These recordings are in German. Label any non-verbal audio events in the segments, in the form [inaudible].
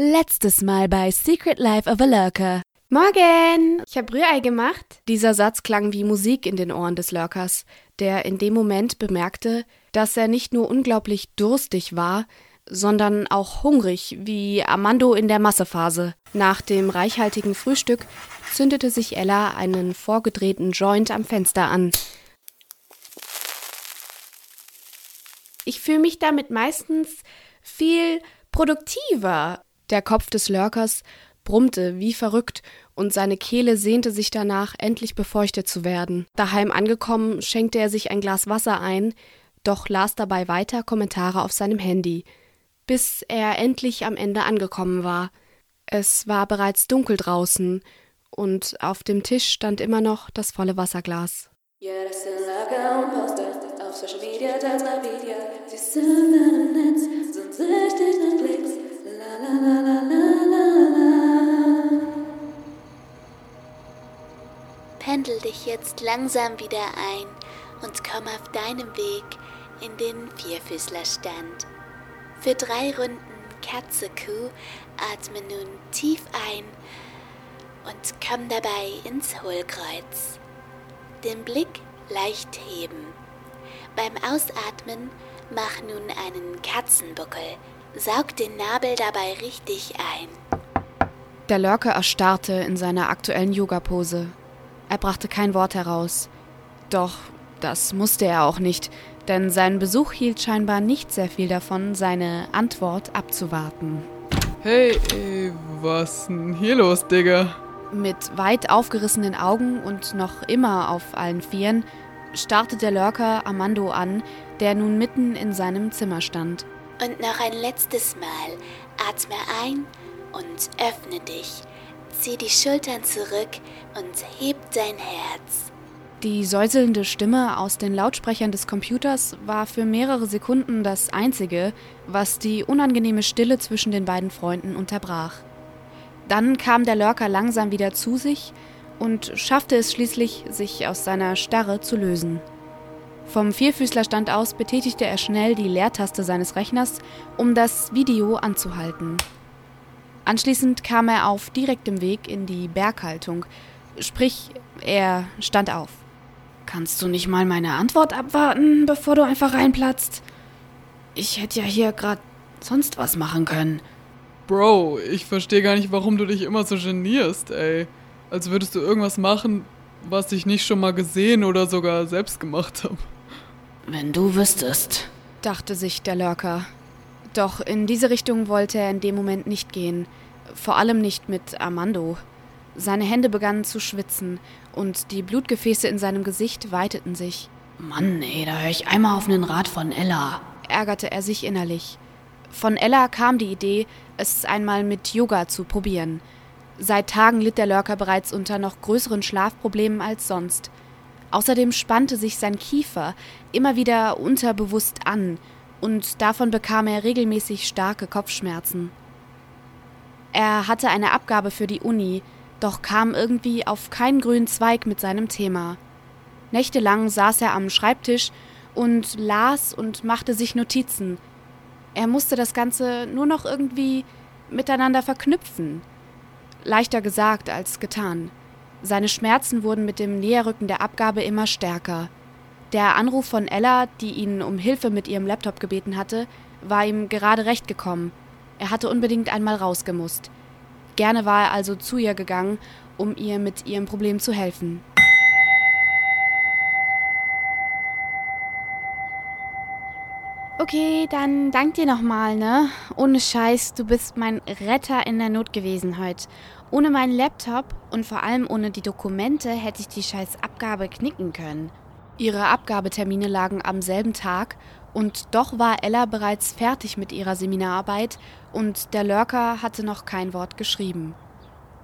Letztes Mal bei Secret Life of a Lurker. Morgen! Ich habe Rührei gemacht. Dieser Satz klang wie Musik in den Ohren des Lurkers, der in dem Moment bemerkte, dass er nicht nur unglaublich durstig war, sondern auch hungrig, wie Armando in der Massephase. Nach dem reichhaltigen Frühstück zündete sich Ella einen vorgedrehten Joint am Fenster an. Ich fühle mich damit meistens viel produktiver. Der Kopf des Lurkers brummte wie verrückt und seine Kehle sehnte sich danach, endlich befeuchtet zu werden. Daheim angekommen, schenkte er sich ein Glas Wasser ein, doch las dabei weiter Kommentare auf seinem Handy, bis er endlich am Ende angekommen war. Es war bereits dunkel draußen und auf dem Tisch stand immer noch das volle Wasserglas. Ja, dich jetzt langsam wieder ein und komm auf deinem Weg in den Vierfüßlerstand. Für drei Runden Katze Kuh atme nun tief ein und komm dabei ins Hohlkreuz. Den Blick leicht heben. Beim Ausatmen mach nun einen Katzenbuckel. Saug den Nabel dabei richtig ein. Der Lurker erstarrte in seiner aktuellen Yoga-Pose. Er brachte kein Wort heraus. Doch das musste er auch nicht, denn sein Besuch hielt scheinbar nicht sehr viel davon, seine Antwort abzuwarten. Hey, ey, was denn hier los, Digga? Mit weit aufgerissenen Augen und noch immer auf allen Vieren starrte der Lurker Armando an, der nun mitten in seinem Zimmer stand. Und noch ein letztes Mal atme ein und öffne dich. Zieh die Schultern zurück und heb dein Herz. Die säuselnde Stimme aus den Lautsprechern des Computers war für mehrere Sekunden das Einzige, was die unangenehme Stille zwischen den beiden Freunden unterbrach. Dann kam der Lurker langsam wieder zu sich und schaffte es schließlich, sich aus seiner Starre zu lösen. Vom Vierfüßlerstand aus betätigte er schnell die Leertaste seines Rechners, um das Video anzuhalten. Anschließend kam er auf direktem Weg in die Berghaltung, sprich, er stand auf. Kannst du nicht mal meine Antwort abwarten, bevor du einfach reinplatzt? Ich hätte ja hier gerade sonst was machen können. Bro, ich verstehe gar nicht, warum du dich immer so genierst, ey als würdest du irgendwas machen, was ich nicht schon mal gesehen oder sogar selbst gemacht habe. Wenn du wüsstest, dachte sich der Lurker. Doch in diese Richtung wollte er in dem Moment nicht gehen, vor allem nicht mit Armando. Seine Hände begannen zu schwitzen und die Blutgefäße in seinem Gesicht weiteten sich. Mann, ey, da höre ich einmal auf einen Rat von Ella, ärgerte er sich innerlich. Von Ella kam die Idee, es einmal mit Yoga zu probieren – Seit Tagen litt der Lurker bereits unter noch größeren Schlafproblemen als sonst. Außerdem spannte sich sein Kiefer immer wieder unterbewusst an und davon bekam er regelmäßig starke Kopfschmerzen. Er hatte eine Abgabe für die Uni, doch kam irgendwie auf keinen grünen Zweig mit seinem Thema. Nächtelang saß er am Schreibtisch und las und machte sich Notizen. Er musste das Ganze nur noch irgendwie miteinander verknüpfen. Leichter gesagt als getan. Seine Schmerzen wurden mit dem Näherrücken der Abgabe immer stärker. Der Anruf von Ella, die ihn um Hilfe mit ihrem Laptop gebeten hatte, war ihm gerade recht gekommen. Er hatte unbedingt einmal rausgemusst. Gerne war er also zu ihr gegangen, um ihr mit ihrem Problem zu helfen. Okay, dann dank dir nochmal, ne? Ohne Scheiß, du bist mein Retter in der Not gewesen heute. Ohne meinen Laptop und vor allem ohne die Dokumente hätte ich die scheiß Abgabe knicken können. Ihre Abgabetermine lagen am selben Tag und doch war Ella bereits fertig mit ihrer Seminararbeit und der Lurker hatte noch kein Wort geschrieben.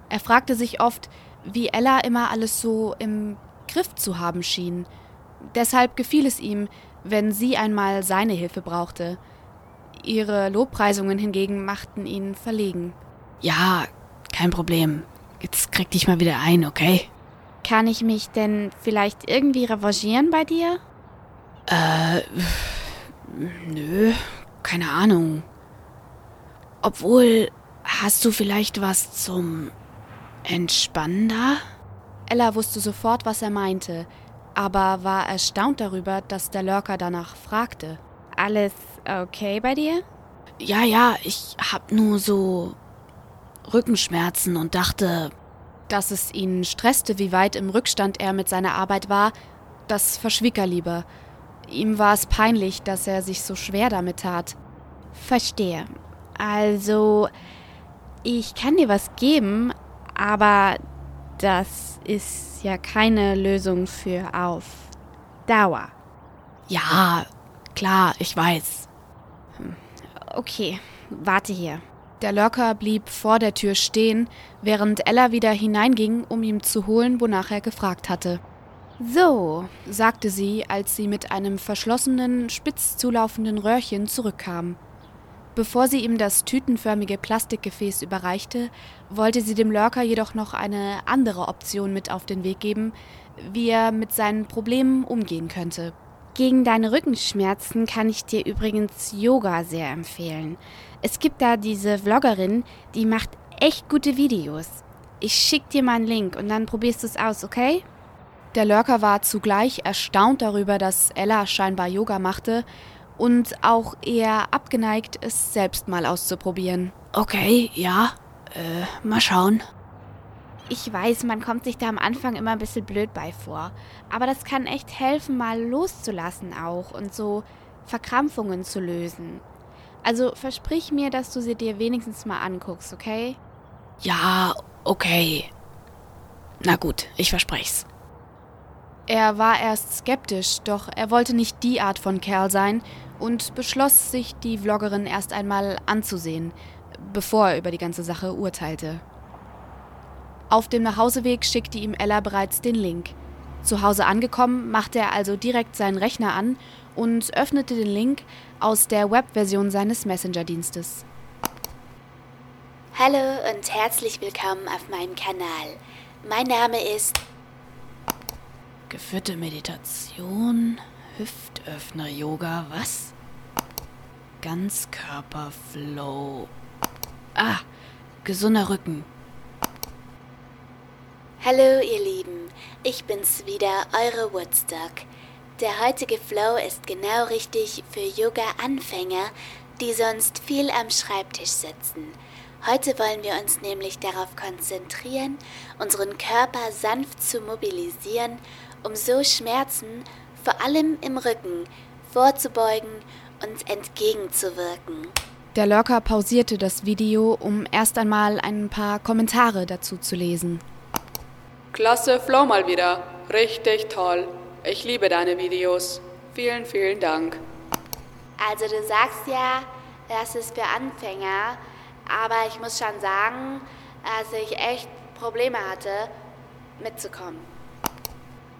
Er fragte sich oft, wie Ella immer alles so im Griff zu haben schien. Deshalb gefiel es ihm, wenn sie einmal seine Hilfe brauchte. Ihre Lobpreisungen hingegen machten ihn verlegen. Ja, kein Problem. Jetzt krieg dich mal wieder ein, okay? Kann ich mich denn vielleicht irgendwie revanchieren bei dir? Äh, nö, keine Ahnung. Obwohl, Hast du vielleicht was zum Entspannen da? Ella wusste sofort, was er meinte, aber war erstaunt darüber, dass der Lurker danach fragte. Alles okay bei dir? Ja, ja, ich hab nur so Rückenschmerzen und dachte, dass es ihn stresste, wie weit im Rückstand er mit seiner Arbeit war, das verschwieg er lieber. Ihm war es peinlich, dass er sich so schwer damit tat. Verstehe. Also, ich kann dir was geben, aber das ist ja keine Lösung für auf Dauer. Ja, klar, ich weiß. Okay, warte hier. Der Lurker blieb vor der Tür stehen, während Ella wieder hineinging, um ihm zu holen, wonach er gefragt hatte. So, sagte sie, als sie mit einem verschlossenen, spitz zulaufenden Röhrchen zurückkam. Bevor sie ihm das tütenförmige Plastikgefäß überreichte, wollte sie dem Lurker jedoch noch eine andere Option mit auf den Weg geben, wie er mit seinen Problemen umgehen könnte. Gegen deine Rückenschmerzen kann ich dir übrigens Yoga sehr empfehlen. Es gibt da diese Vloggerin, die macht echt gute Videos. Ich schick dir mal einen Link und dann probierst du es aus, okay? Der Lurker war zugleich erstaunt darüber, dass Ella scheinbar Yoga machte und auch eher abgeneigt, es selbst mal auszuprobieren. Okay, ja, äh, mal schauen. Ich weiß, man kommt sich da am Anfang immer ein bisschen blöd bei vor. Aber das kann echt helfen, mal loszulassen auch und so Verkrampfungen zu lösen. Also versprich mir, dass du sie dir wenigstens mal anguckst, okay? Ja, okay. Na gut, ich versprech's. Er war erst skeptisch, doch er wollte nicht die Art von Kerl sein und beschloss, sich die Vloggerin erst einmal anzusehen, bevor er über die ganze Sache urteilte. Auf dem Nachhauseweg schickte ihm Ella bereits den Link. Zu Hause angekommen, machte er also direkt seinen Rechner an und öffnete den Link aus der Webversion seines Messenger-Dienstes. Hallo und herzlich willkommen auf meinem Kanal. Mein Name ist Geführte Meditation, Hüftöffner-Yoga, was? Ganzkörperflow. Ah, gesunder Rücken. Hallo ihr Lieben, ich bin's wieder, eure Woodstock. Der heutige Flow ist genau richtig für Yoga-Anfänger, die sonst viel am Schreibtisch sitzen. Heute wollen wir uns nämlich darauf konzentrieren, unseren Körper sanft zu mobilisieren um so Schmerzen, vor allem im Rücken, vorzubeugen und entgegenzuwirken. Der Lurker pausierte das Video, um erst einmal ein paar Kommentare dazu zu lesen. Klasse Flow mal wieder. Richtig toll. Ich liebe deine Videos. Vielen, vielen Dank. Also du sagst ja, das ist für Anfänger, aber ich muss schon sagen, dass ich echt Probleme hatte, mitzukommen.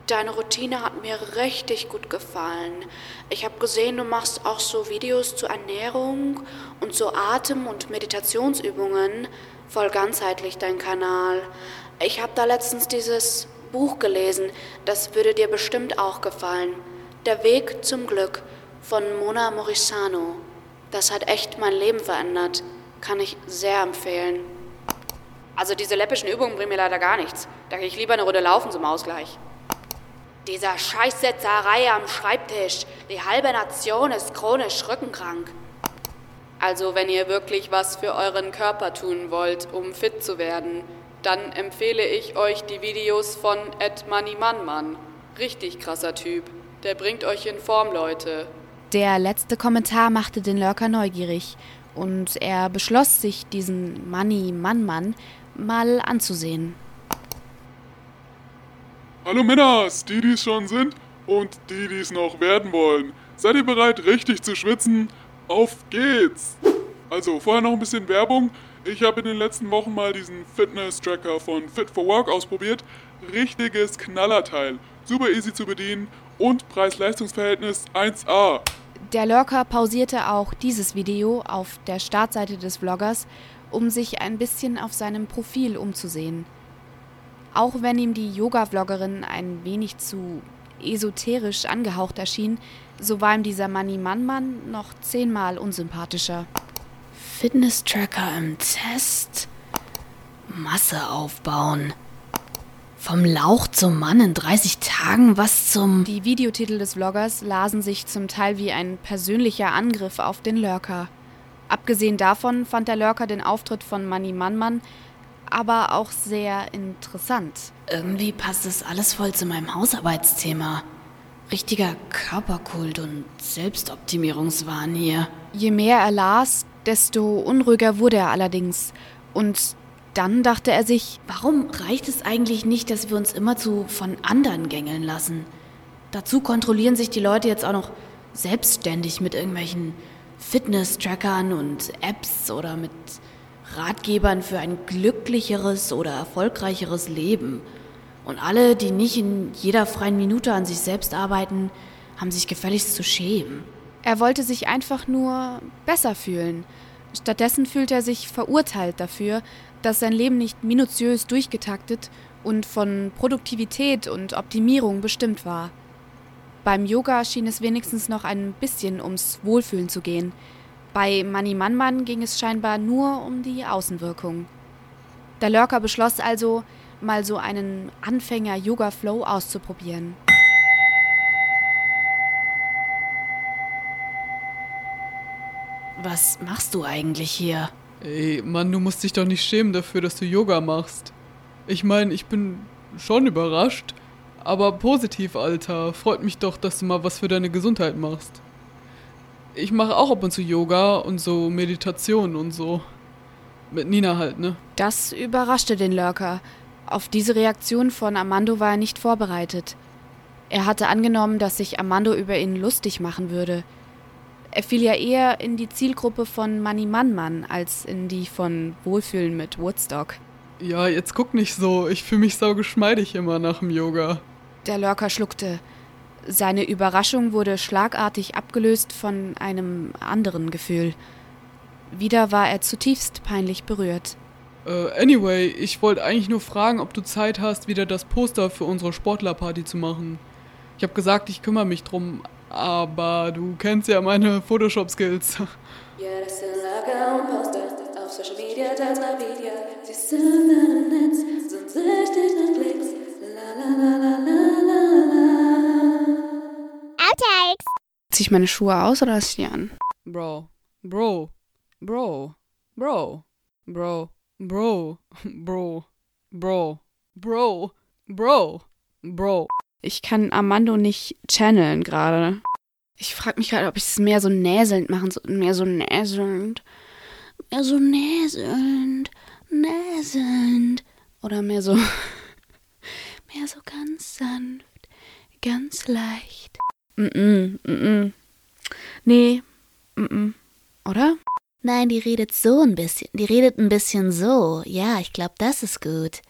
Deine Routine hat mir richtig gut gefallen. Ich habe gesehen, du machst auch so Videos zur Ernährung und so Atem- und Meditationsübungen. Voll ganzheitlich dein Kanal. Ich habe da letztens dieses Buch gelesen, das würde dir bestimmt auch gefallen. Der Weg zum Glück von Mona Morisano. Das hat echt mein Leben verändert. Kann ich sehr empfehlen. Also diese läppischen Übungen bringen mir leider gar nichts. Da gehe ich lieber eine Runde laufen zum Ausgleich. Dieser Scheißsetzerei am Schreibtisch. Die halbe Nation ist chronisch rückenkrank. Also, wenn ihr wirklich was für euren Körper tun wollt, um fit zu werden, dann empfehle ich euch die Videos von Ed Money Richtig krasser Typ. Der bringt euch in Form, Leute. Der letzte Kommentar machte den Lurker neugierig und er beschloss, sich diesen Money Mann mal anzusehen. Hallo Männers, die dies schon sind und die dies noch werden wollen. Seid ihr bereit, richtig zu schwitzen? Auf geht's! Also, vorher noch ein bisschen Werbung. Ich habe in den letzten Wochen mal diesen Fitness-Tracker von Fit for Work ausprobiert. Richtiges Knallerteil. Super easy zu bedienen und Preis-Leistungs-Verhältnis 1A. Der Lurker pausierte auch dieses Video auf der Startseite des Vloggers, um sich ein bisschen auf seinem Profil umzusehen. Auch wenn ihm die Yoga-Vloggerin ein wenig zu esoterisch angehaucht erschien, so war ihm dieser Manni Mann Mann noch zehnmal unsympathischer. Fitness-Tracker im Test. Masse aufbauen. Vom Lauch zum Mann in 30 Tagen, was zum... Die Videotitel des Vloggers lasen sich zum Teil wie ein persönlicher Angriff auf den Lurker. Abgesehen davon fand der Lurker den Auftritt von Manny Mannmann aber auch sehr interessant. Irgendwie passt es alles voll zu meinem Hausarbeitsthema. Richtiger Körperkult und Selbstoptimierungswahn hier. Je mehr er las, desto unruhiger wurde er allerdings. Und dann dachte er sich, warum reicht es eigentlich nicht, dass wir uns immerzu von anderen gängeln lassen? Dazu kontrollieren sich die Leute jetzt auch noch selbstständig mit irgendwelchen Fitness-Trackern und Apps oder mit Ratgebern für ein glücklicheres oder erfolgreicheres Leben. Und alle, die nicht in jeder freien Minute an sich selbst arbeiten, haben sich gefälligst zu schämen. Er wollte sich einfach nur besser fühlen. Stattdessen fühlt er sich verurteilt dafür, dass sein Leben nicht minutiös durchgetaktet und von Produktivität und Optimierung bestimmt war. Beim Yoga schien es wenigstens noch ein bisschen ums Wohlfühlen zu gehen. Bei Mani Manman ging es scheinbar nur um die Außenwirkung. Der Lurker beschloss also, mal so einen Anfänger-Yoga-Flow auszuprobieren. Was machst du eigentlich hier? Ey, Mann, du musst dich doch nicht schämen dafür, dass du Yoga machst. Ich meine, ich bin schon überrascht, aber positiv, Alter. Freut mich doch, dass du mal was für deine Gesundheit machst. Ich mache auch ab und zu Yoga und so Meditation und so. Mit Nina halt, ne? Das überraschte den Lurker. Auf diese Reaktion von Armando war er nicht vorbereitet. Er hatte angenommen, dass sich Armando über ihn lustig machen würde. Er fiel ja eher in die Zielgruppe von Manny Mannmann als in die von Wohlfühlen mit Woodstock. Ja, jetzt guck nicht so. Ich fühle mich saugeschmeidig immer nach dem Yoga. Der Lurker schluckte. Seine Überraschung wurde schlagartig abgelöst von einem anderen Gefühl. Wieder war er zutiefst peinlich berührt. Uh, anyway, ich wollte eigentlich nur fragen, ob du Zeit hast, wieder das Poster für unsere Sportlerparty zu machen. Ich habe gesagt, ich kümmere mich drum, aber du kennst ja meine Photoshop-Skills. Ja, das sind Lager und Poster auf Social Media, mal Video. Sie sind im Netz, sind süchtig nach Klicks. La la la la la la Outtakes! Zieh ich meine Schuhe aus oder lass ich die an? Bro, Bro, Bro, Bro, Bro. Bro, Bro, Bro, Bro, Bro, Bro. Ich kann Armando nicht channeln gerade. Ich frage mich gerade, ob ich es mehr so näselnd machen soll. Mehr so näselnd. Mehr so näselnd. Näselnd. Oder mehr so. [laughs] mehr so ganz sanft. Ganz leicht. Mm -mm, mm -mm. Nee. Mm -mm. Oder? Nein, die redet so ein bisschen. Die redet ein bisschen so. Ja, ich glaube, das ist gut.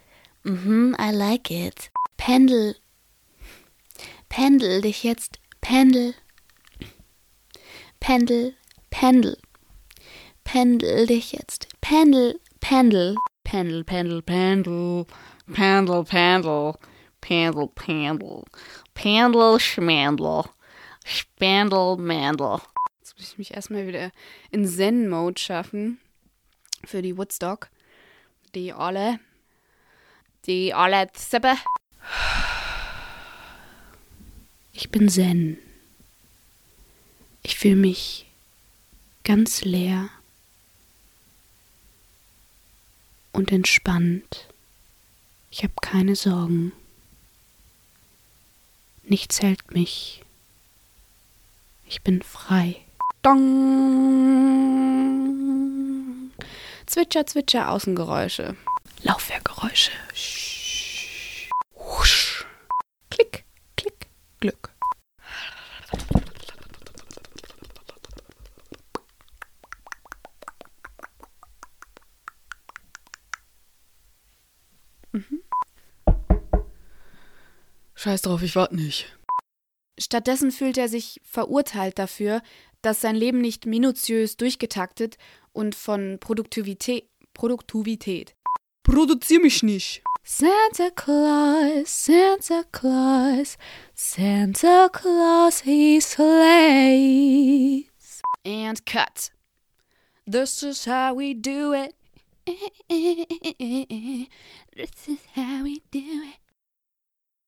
Mhm, I like it. Pendel. Pendel dich jetzt. Pendel. Pendel. Pendel. Pendel dich jetzt. Pendel. Pendel. Pendel, pendel, pendel. Pendel, pendel. Pendel, pendel. Pendel, schmandel. Spandel, mandel muss ich mich erstmal wieder in Zen-Mode schaffen. Für die Woodstock. Die Olle. Die Olle Zippe. Ich bin Zen. Ich fühle mich ganz leer und entspannt. Ich habe keine Sorgen. Nichts hält mich. Ich bin frei. Dong. Zwitscher, Zwitscher, Außengeräusche. Laufwerkgeräusche. Husch. Klick, Klick, Glück. Mhm. Scheiß drauf, ich warte nicht. Stattdessen fühlt er sich verurteilt dafür, dass sein Leben nicht minutiös durchgetaktet und von Produktivität. Produktivität. Produzier mich nicht. Santa Claus, Santa Claus, Santa Claus, he slays. And cut. This is how we do it. [laughs] This is how we